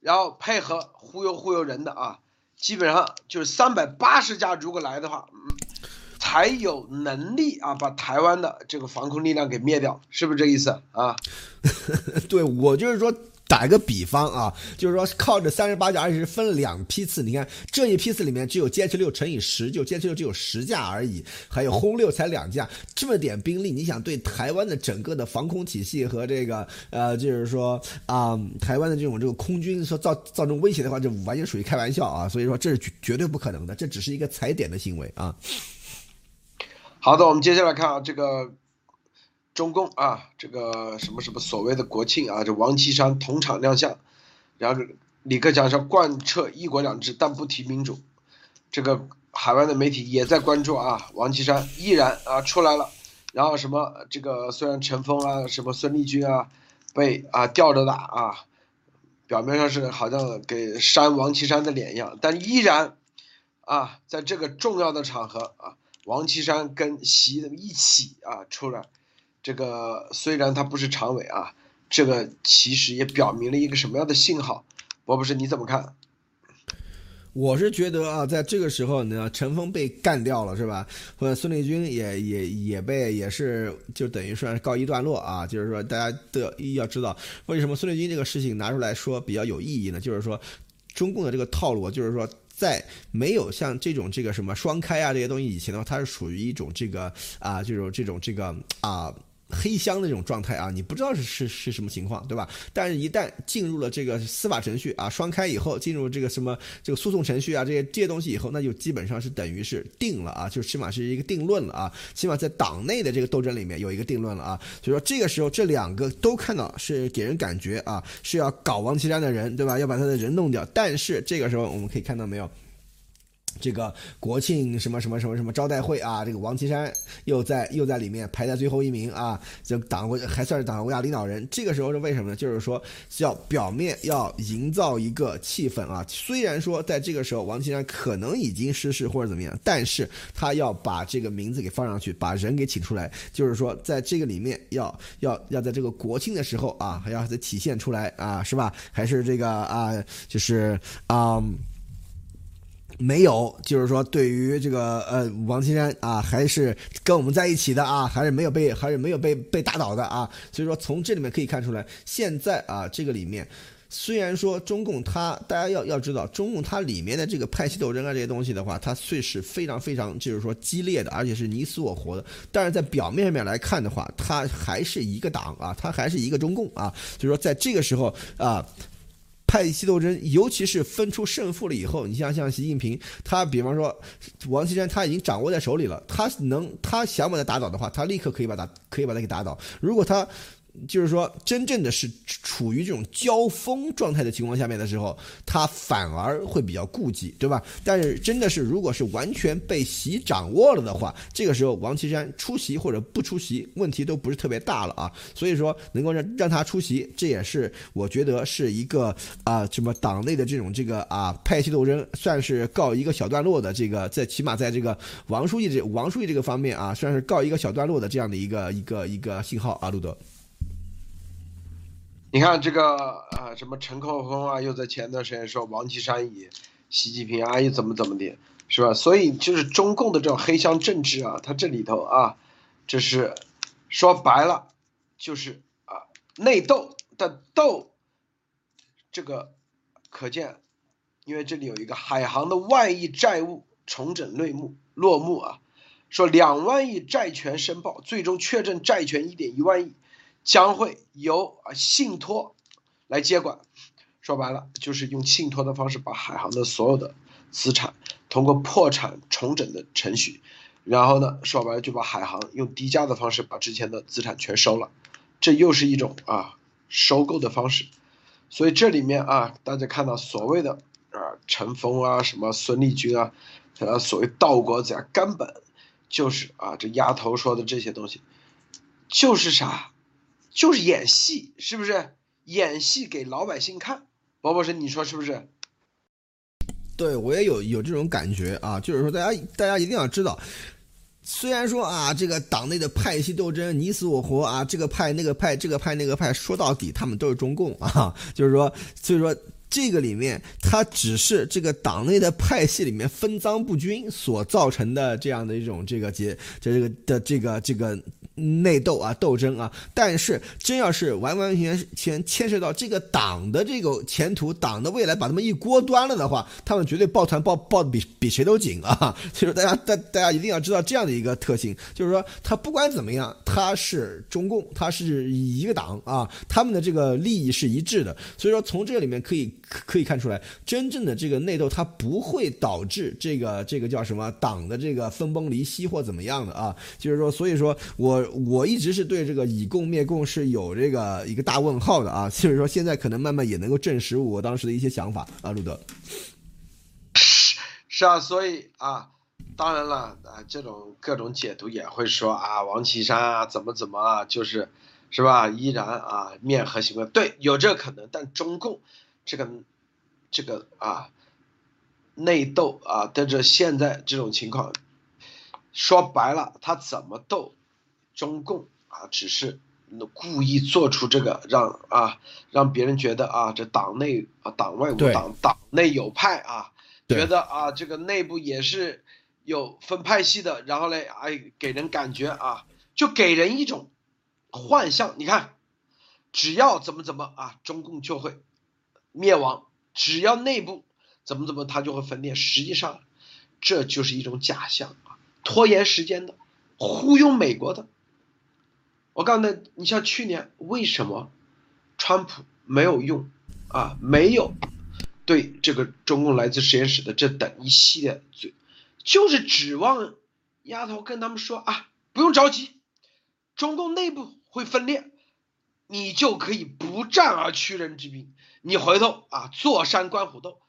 然后配合忽悠忽悠人的啊，基本上就是三百八十家，如果来的话，才有能力啊把台湾的这个防空力量给灭掉，是不是这意思啊？对我就是说。打一个比方啊，就是说靠着三十八架，而且是分两批次。你看这一批次里面只有歼十六乘以十，就歼十六只有十架而已，还有轰六才两架，这么点兵力，你想对台湾的整个的防空体系和这个呃，就是说啊，台湾的这种这个空军说造造成威胁的话，这完全属于开玩笑啊。所以说这是绝绝对不可能的，这只是一个踩点的行为啊。好的，我们接下来看啊这个。中共啊，这个什么什么所谓的国庆啊，这王岐山同场亮相，然后李克强说贯彻一国两制，但不提民主。这个海外的媒体也在关注啊，王岐山依然啊出来了，然后什么这个虽然陈峰啊，什么孙立军啊被啊吊着打啊，表面上是好像给扇王岐山的脸一样，但依然啊在这个重要的场合啊，王岐山跟习一起啊出来。这个虽然他不是常委啊，这个其实也表明了一个什么样的信号？博博士你怎么看？我是觉得啊，在这个时候呢，陈峰被干掉了是吧？或者孙立军也也也被也是就等于说是告一段落啊。就是说大家都要知道，为什么孙立军这个事情拿出来说比较有意义呢？就是说中共的这个套路，就是说在没有像这种这个什么双开啊这些东西以前的话，它是属于一种这个啊，这种这种这个啊。黑箱的这种状态啊，你不知道是是是什么情况，对吧？但是，一旦进入了这个司法程序啊，双开以后，进入这个什么这个诉讼程序啊，这些这些东西以后，那就基本上是等于是定了啊，就起码是一个定论了啊，起码在党内的这个斗争里面有一个定论了啊。所以说，这个时候这两个都看到是给人感觉啊，是要搞王岐山的人，对吧？要把他的人弄掉。但是这个时候我们可以看到没有？这个国庆什么什么什么什么招待会啊，这个王岐山又在又在里面排在最后一名啊，这党国还算是党国家领导人。这个时候是为什么呢？就是说要表面要营造一个气氛啊。虽然说在这个时候王岐山可能已经失势或者怎么样，但是他要把这个名字给放上去，把人给请出来，就是说在这个里面要要要在这个国庆的时候啊，还要再体现出来啊，是吧？还是这个啊，就是啊。没有，就是说，对于这个呃王岐山啊，还是跟我们在一起的啊，还是没有被，还是没有被被打倒的啊。所以说，从这里面可以看出来，现在啊，这个里面虽然说中共它，大家要要知道，中共它里面的这个派系斗争啊这些东西的话，它虽是非常非常就是说激烈的，而且是你死我活的，但是在表面上面来看的话，它还是一个党啊，它还是一个中共啊，就是说在这个时候啊。派系斗争，尤其是分出胜负了以后，你像像习近平，他比方说王岐山，他已经掌握在手里了，他能他想把他打倒的话，他立刻可以把他可以把他给打倒。如果他就是说，真正的是处于这种交锋状态的情况下面的时候，他反而会比较顾忌，对吧？但是真的是，如果是完全被习掌握了的话，这个时候王岐山出席或者不出席，问题都不是特别大了啊。所以说，能够让让他出席，这也是我觉得是一个啊，什么党内的这种这个啊派系斗争，算是告一个小段落的这个，在起码在这个王书记这王书记这个方面啊，算是告一个小段落的这样的一个一个一个信号啊，路德。你看这个啊，什么陈克峰啊，又在前段时间说王岐山以习近平啊，又怎么怎么的，是吧？所以就是中共的这种黑箱政治啊，它这里头啊，这是说白了就是啊内斗的斗，这个可见，因为这里有一个海航的万亿债务重整内幕落幕啊，说两万亿债权申报，最终确认债权一点一万亿。将会由啊信托来接管，说白了就是用信托的方式把海航的所有的资产通过破产重整的程序，然后呢说白了就把海航用低价的方式把之前的资产全收了，这又是一种啊收购的方式，所以这里面啊大家看到所谓的啊陈峰啊什么孙立军啊，呃所谓道国子啊根本就是啊这丫头说的这些东西，就是啥？就是演戏，是不是？演戏给老百姓看，王博士，你说是不是？对我也有有这种感觉啊，就是说大家大家一定要知道，虽然说啊，这个党内的派系斗争你死我活啊，这个派那个派，这个派那个派，说到底他们都是中共啊，就是说，所以说这个里面它只是这个党内的派系里面分赃不均所造成的这样的一种这个结这个的这个这个。内斗啊，斗争啊，但是真要是完完全全牵涉到这个党的这个前途、党的未来，把他们一锅端了的话，他们绝对抱团抱抱的比比谁都紧啊！所以说，大家大大家一定要知道这样的一个特性，就是说，他不管怎么样，他是中共，他是一个党啊，他们的这个利益是一致的。所以说，从这里面可以可以看出来，真正的这个内斗，它不会导致这个这个叫什么党的这个分崩离析或怎么样的啊？就是说，所以说我。我一直是对这个以共灭共是有这个一个大问号的啊，就是说现在可能慢慢也能够证实我当时的一些想法啊，路德。是啊，所以啊，当然了啊，这种各种解读也会说啊，王岐山啊怎么怎么啊，就是是吧，依然啊面和行为对有这可能，但中共这个这个啊内斗啊的这现在这种情况，说白了他怎么斗？中共啊，只是故意做出这个让啊让别人觉得啊这党内啊党外无党，党内有派啊，觉得啊这个内部也是有分派系的，然后嘞哎给人感觉啊就给人一种幻象，你看只要怎么怎么啊中共就会灭亡，只要内部怎么怎么他就会分裂，实际上这就是一种假象啊，拖延时间的，忽悠美国的。我告诉你，你像去年为什么川普没有用啊？没有对这个中共来自实验室的这等一系列罪，就是指望丫头跟他们说啊，不用着急，中共内部会分裂，你就可以不战而屈人之兵，你回头啊坐山观虎斗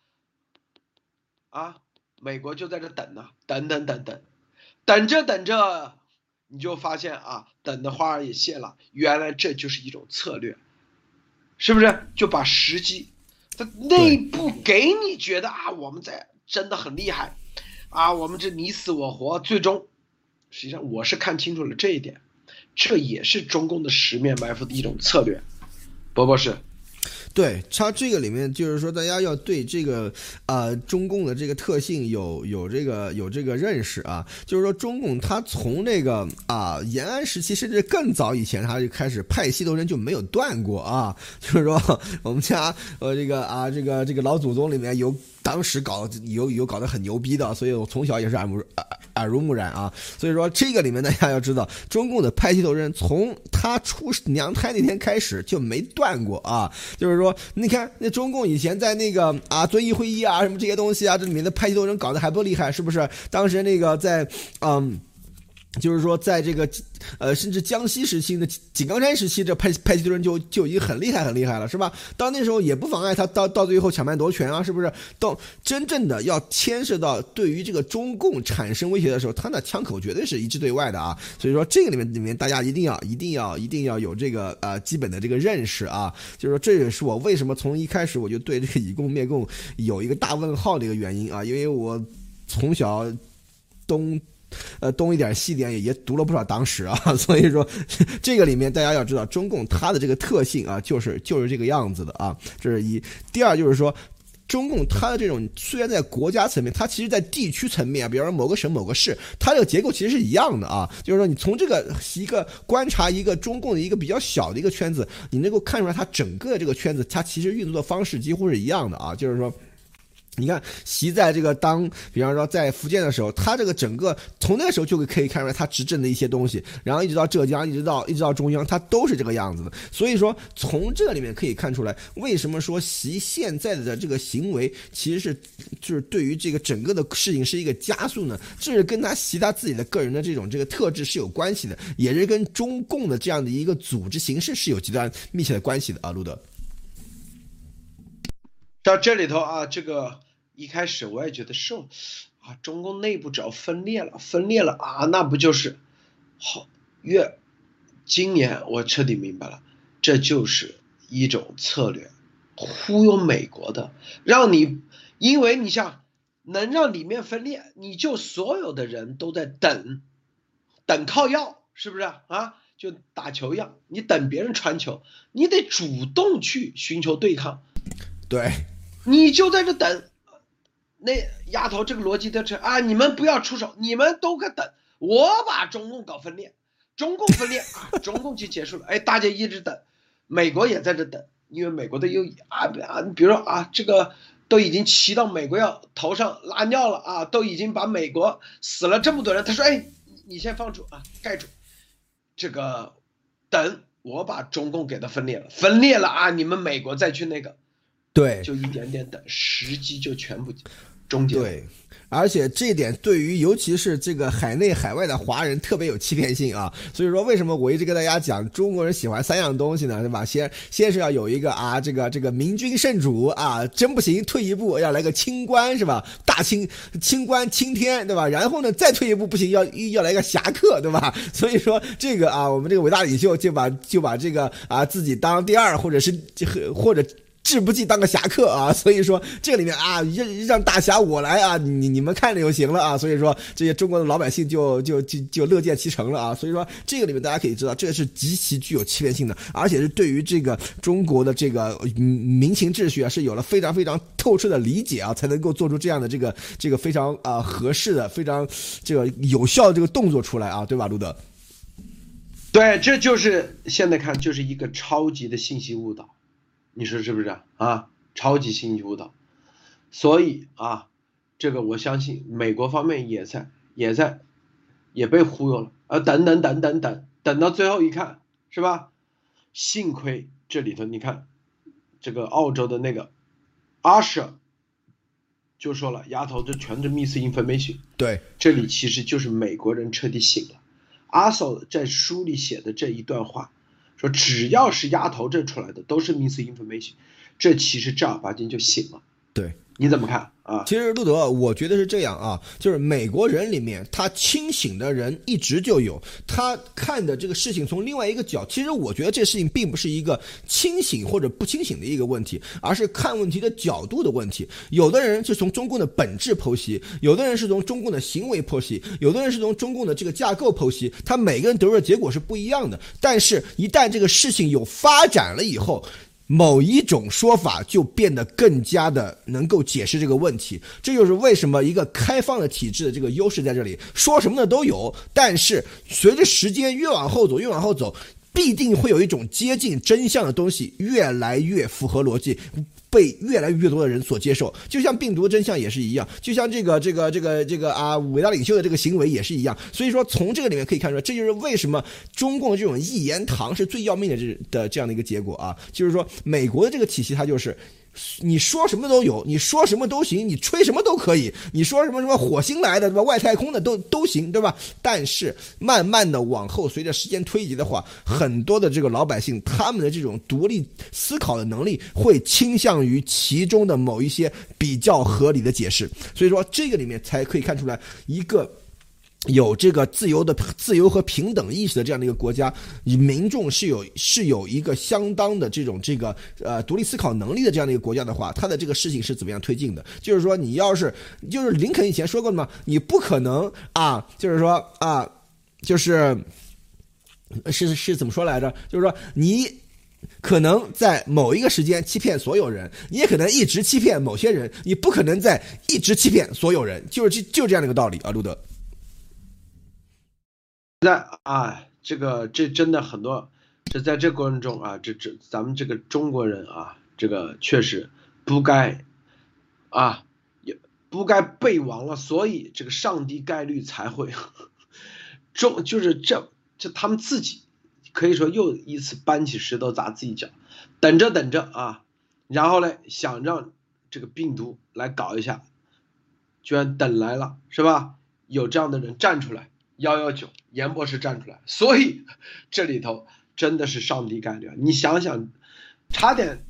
啊，美国就在这等呢，等等等等，等着等着。你就发现啊，等的花儿也谢了。原来这就是一种策略，是不是？就把时机，它内部给你觉得啊，我们在真的很厉害，啊，我们这你死我活，最终，实际上我是看清楚了这一点，这也是中共的十面埋伏的一种策略，博博士。对，它这个里面就是说，大家要对这个啊中共的这个特性有有这个有这个认识啊。就是说，中共它从这个啊延安时期，甚至更早以前，它就开始派系斗争就没有断过啊。就是说，我们家呃这个啊这个这个老祖宗里面有。当时搞有有搞得很牛逼的，所以我从小也是耳目耳耳濡目染啊。所以说这个里面大家要知道，中共的派系斗争从他出娘胎那天开始就没断过啊。就是说，你看那中共以前在那个啊遵义会议啊什么这些东西啊，这里面的派系斗争搞得还不厉害，是不是？当时那个在嗯。就是说，在这个呃，甚至江西时期的井冈山时期，这派派系斗争就就已经很厉害很厉害了，是吧？到那时候也不妨碍他到到最后抢办夺权啊，是不是？到真正的要牵涉到对于这个中共产生威胁的时候，他那枪口绝对是一致对外的啊。所以说，这个里面里面大家一定要一定要一定要有这个呃基本的这个认识啊。就是说，这也是我为什么从一开始我就对这个以共灭共有一个大问号的一个原因啊，因为我从小东。呃，东一点西点也也读了不少党史啊，所以说这个里面大家要知道，中共它的这个特性啊，就是就是这个样子的啊，这是一。第二就是说，中共它的这种虽然在国家层面，它其实在地区层面啊，比方说某个省某个市，它这个结构其实是一样的啊，就是说你从这个一个观察一个中共的一个比较小的一个圈子，你能够看出来它整个这个圈子它其实运作的方式几乎是一样的啊，就是说。你看，习在这个当，比方说在福建的时候，他这个整个从那个时候就可以看出来他执政的一些东西，然后一直到浙江，一直到一直到中央，他都是这个样子的。所以说，从这里面可以看出来，为什么说习现在的这个行为其实是就是对于这个整个的事情是一个加速呢？这是跟他习他自己的个人的这种这个特质是有关系的，也是跟中共的这样的一个组织形式是有极端密切的关系的啊，路德。到这里头啊，这个一开始我也觉得是，啊，中共内部只要分裂了，分裂了啊，那不就是好越？今年我彻底明白了，这就是一种策略，忽悠美国的，让你，因为你像能让里面分裂，你就所有的人都在等，等靠要，是不是啊？就打球一样，你等别人传球，你得主动去寻求对抗。对，你就在这等，那丫头这个逻辑的是啊，你们不要出手，你们都搁等，我把中共搞分裂，中共分裂啊，中共就结束了。哎，大家一直等，美国也在这等，因为美国的又啊啊，比如说啊，这个都已经骑到美国要头上拉尿了啊，都已经把美国死了这么多人，他说哎，你先放住啊，盖住，这个等我把中共给他分裂了，分裂了啊，你们美国再去那个。对，就一点点等时机就全部终结。对，而且这一点对于尤其是这个海内海外的华人特别有欺骗性啊。所以说，为什么我一直跟大家讲中国人喜欢三样东西呢？对吧？先先是要有一个啊，这个这个明君圣主啊，真不行退一步要来个清官是吧？大清清官清天对吧？然后呢再退一步不行要要来个侠客对吧？所以说这个啊，我们这个伟大领袖就把就把这个啊自己当第二或者是或者。志不济当个侠客啊，所以说这里面啊，让让大侠我来啊，你你们看着就行了啊，所以说这些中国的老百姓就就就就乐见其成了啊，所以说这个里面大家可以知道，这是极其具有欺骗性的，而且是对于这个中国的这个民情秩序啊，是有了非常非常透彻的理解啊，才能够做出这样的这个这个非常啊合适的、非常这个有效的这个动作出来啊，对吧，路德？对，这就是现在看就是一个超级的信息误导。你说是不是啊？超级信息误导，所以啊，这个我相信美国方面也在也在也被忽悠了啊！等等等等等，等到最后一看，是吧？幸亏这里头你看，这个澳洲的那个阿舍就说了：“丫头，这全是 misinformation。”对，这里其实就是美国人彻底醒了。阿舍在书里写的这一段话。说只要是丫头这出来的都是 misinformation，这其实正儿八经就醒了。对，你怎么看啊？其实路德，我觉得是这样啊，就是美国人里面他清醒的人一直就有，他看的这个事情从另外一个角。其实我觉得这事情并不是一个清醒或者不清醒的一个问题，而是看问题的角度的问题。有的人是从中共的本质剖析，有的人是从中共的行为剖析，有的人是从中共的这个架构剖析。他每个人得出的结果是不一样的。但是，一旦这个事情有发展了以后，某一种说法就变得更加的能够解释这个问题。这就是为什么一个开放的体制的这个优势在这里，说什么的都有。但是随着时间越往后走，越往后走。必定会有一种接近真相的东西，越来越符合逻辑，被越来越多的人所接受。就像病毒真相也是一样，就像这个这个这个这个啊，伟大领袖的这个行为也是一样。所以说，从这个里面可以看出来，这就是为什么中共这种一言堂是最要命的这的这样的一个结果啊。就是说，美国的这个体系，它就是。你说什么都有，你说什么都行，你吹什么都可以，你说什么什么火星来的对吧？外太空的都都行对吧？但是慢慢的往后，随着时间推移的话，很多的这个老百姓他们的这种独立思考的能力会倾向于其中的某一些比较合理的解释，所以说这个里面才可以看出来一个。有这个自由的自由和平等意识的这样的一个国家，民众是有是有一个相当的这种这个呃独立思考能力的这样的一个国家的话，他的这个事情是怎么样推进的？就是说，你要是就是林肯以前说过的嘛，你不可能啊，就是说啊，就是是是怎么说来着？就是说，你可能在某一个时间欺骗所有人，你也可能一直欺骗某些人，你不可能在一直欺骗所有人，就是就就这样的一个道理啊，路德。在啊，这个这真的很多，这在这过程中啊，这这咱们这个中国人啊，这个确实不该啊，也不该被亡了，所以这个上帝概率才会中，就是这这他们自己可以说又一次搬起石头砸自己脚，等着等着啊，然后呢想让这个病毒来搞一下，居然等来了是吧？有这样的人站出来。幺幺九，严博士站出来，所以这里头真的是上帝概率。你想想，差点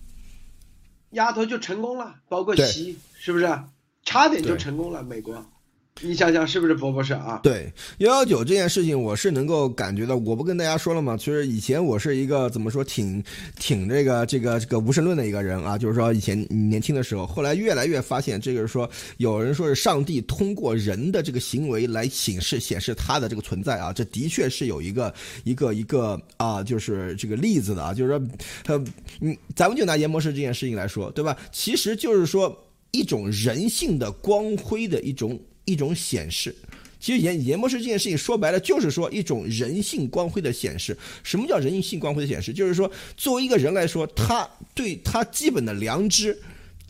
丫头就成功了，包括习，是不是？差点就成功了，美国。你想想是不是博博士啊？对幺幺九这件事情，我是能够感觉到。我不跟大家说了吗？其实以前我是一个怎么说，挺挺这个这个这个无神论的一个人啊。就是说以前年轻的时候，后来越来越发现，这个是说有人说是上帝通过人的这个行为来显示显示他的这个存在啊。这的确是有一个一个一个啊，就是这个例子的啊。就是说，他嗯，咱们就拿研博士这件事情来说，对吧？其实就是说一种人性的光辉的一种。一种显示，其实研研博士这件事情说白了就是说一种人性光辉的显示。什么叫人性光辉的显示？就是说，作为一个人来说，他对他基本的良知。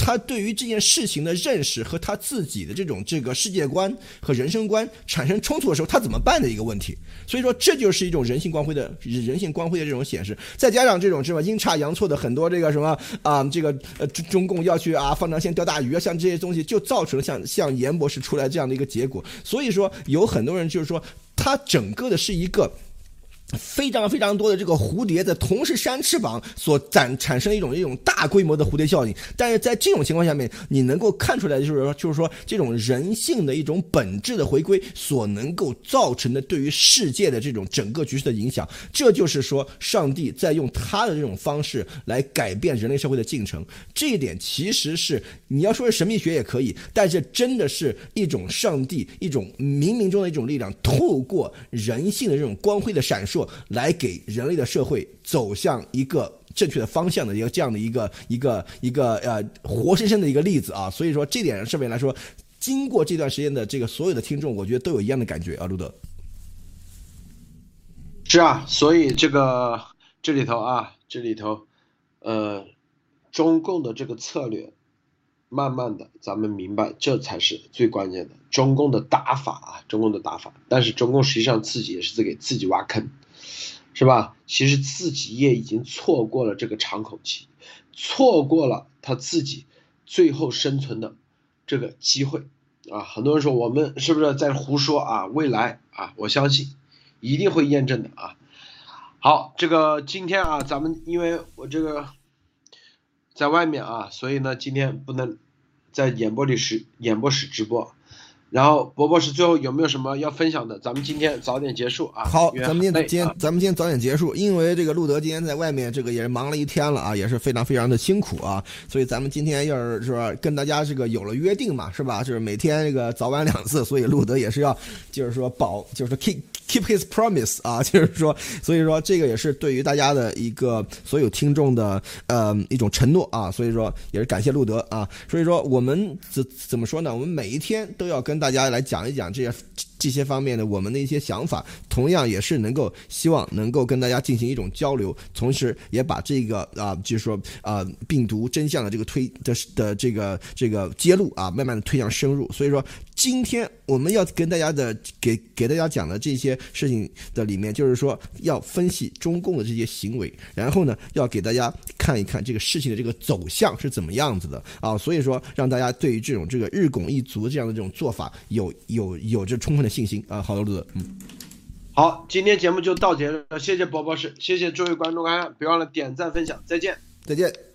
他对于这件事情的认识和他自己的这种这个世界观和人生观产生冲突的时候，他怎么办的一个问题。所以说，这就是一种人性光辉的人性光辉的这种显示。再加上这种什么阴差阳错的很多这个什么啊，这个呃中中共要去啊放长线钓大鱼啊，像这些东西，就造成了像像严博士出来这样的一个结果。所以说，有很多人就是说，他整个的是一个。非常非常多的这个蝴蝶在同时扇翅膀所展产生一种一种大规模的蝴蝶效应，但是在这种情况下面，你能够看出来就是说就是说这种人性的一种本质的回归所能够造成的对于世界的这种整个局势的影响，这就是说上帝在用他的这种方式来改变人类社会的进程。这一点其实是你要说是神秘学也可以，但是真的是一种上帝一种冥冥中的一种力量，透过人性的这种光辉的闪烁。来给人类的社会走向一个正确的方向的一个这样的一个一个一个呃活生生的一个例子啊，所以说这点上面来说，经过这段时间的这个所有的听众，我觉得都有一样的感觉啊，路德。是啊，所以这个这里头啊，这里头，呃，中共的这个策略。慢慢的，咱们明白，这才是最关键的。中共的打法啊，中共的打法。但是中共实际上自己也是在给自己挖坑，是吧？其实自己也已经错过了这个长口期，错过了他自己最后生存的这个机会啊！很多人说我们是不是在胡说啊？未来啊，我相信一定会验证的啊！好，这个今天啊，咱们因为我这个。在外面啊，所以呢，今天不能在演播里时演播室直播。然后博博士最后有没有什么要分享的？咱们今天早点结束啊。好，咱们今天今天咱们今天早点结束，因为这个路德今天在外面这个也是忙了一天了啊，也是非常非常的辛苦啊，所以咱们今天要是说跟大家这个有了约定嘛，是吧？就是每天这个早晚两次，所以路德也是要就是说保就是 keep。Keep his promise 啊，就是说，所以说这个也是对于大家的一个所有听众的呃一种承诺啊，所以说也是感谢路德啊，所以说我们怎怎么说呢？我们每一天都要跟大家来讲一讲这些。这些方面的我们的一些想法，同样也是能够希望能够跟大家进行一种交流，同时也把这个啊，就是说啊，病毒真相的这个推的的这个这个揭露啊，慢慢的推向深入。所以说，今天我们要跟大家的给给大家讲的这些事情的里面，就是说要分析中共的这些行为，然后呢，要给大家看一看这个事情的这个走向是怎么样子的啊。所以说，让大家对于这种这个日拱一卒这样的这种做法有有有着充分的。信心啊，好的，路子，嗯，好，今天节目就到结了，谢谢波波士，谢谢诸位观众看，别忘了点赞分享，再见，再见。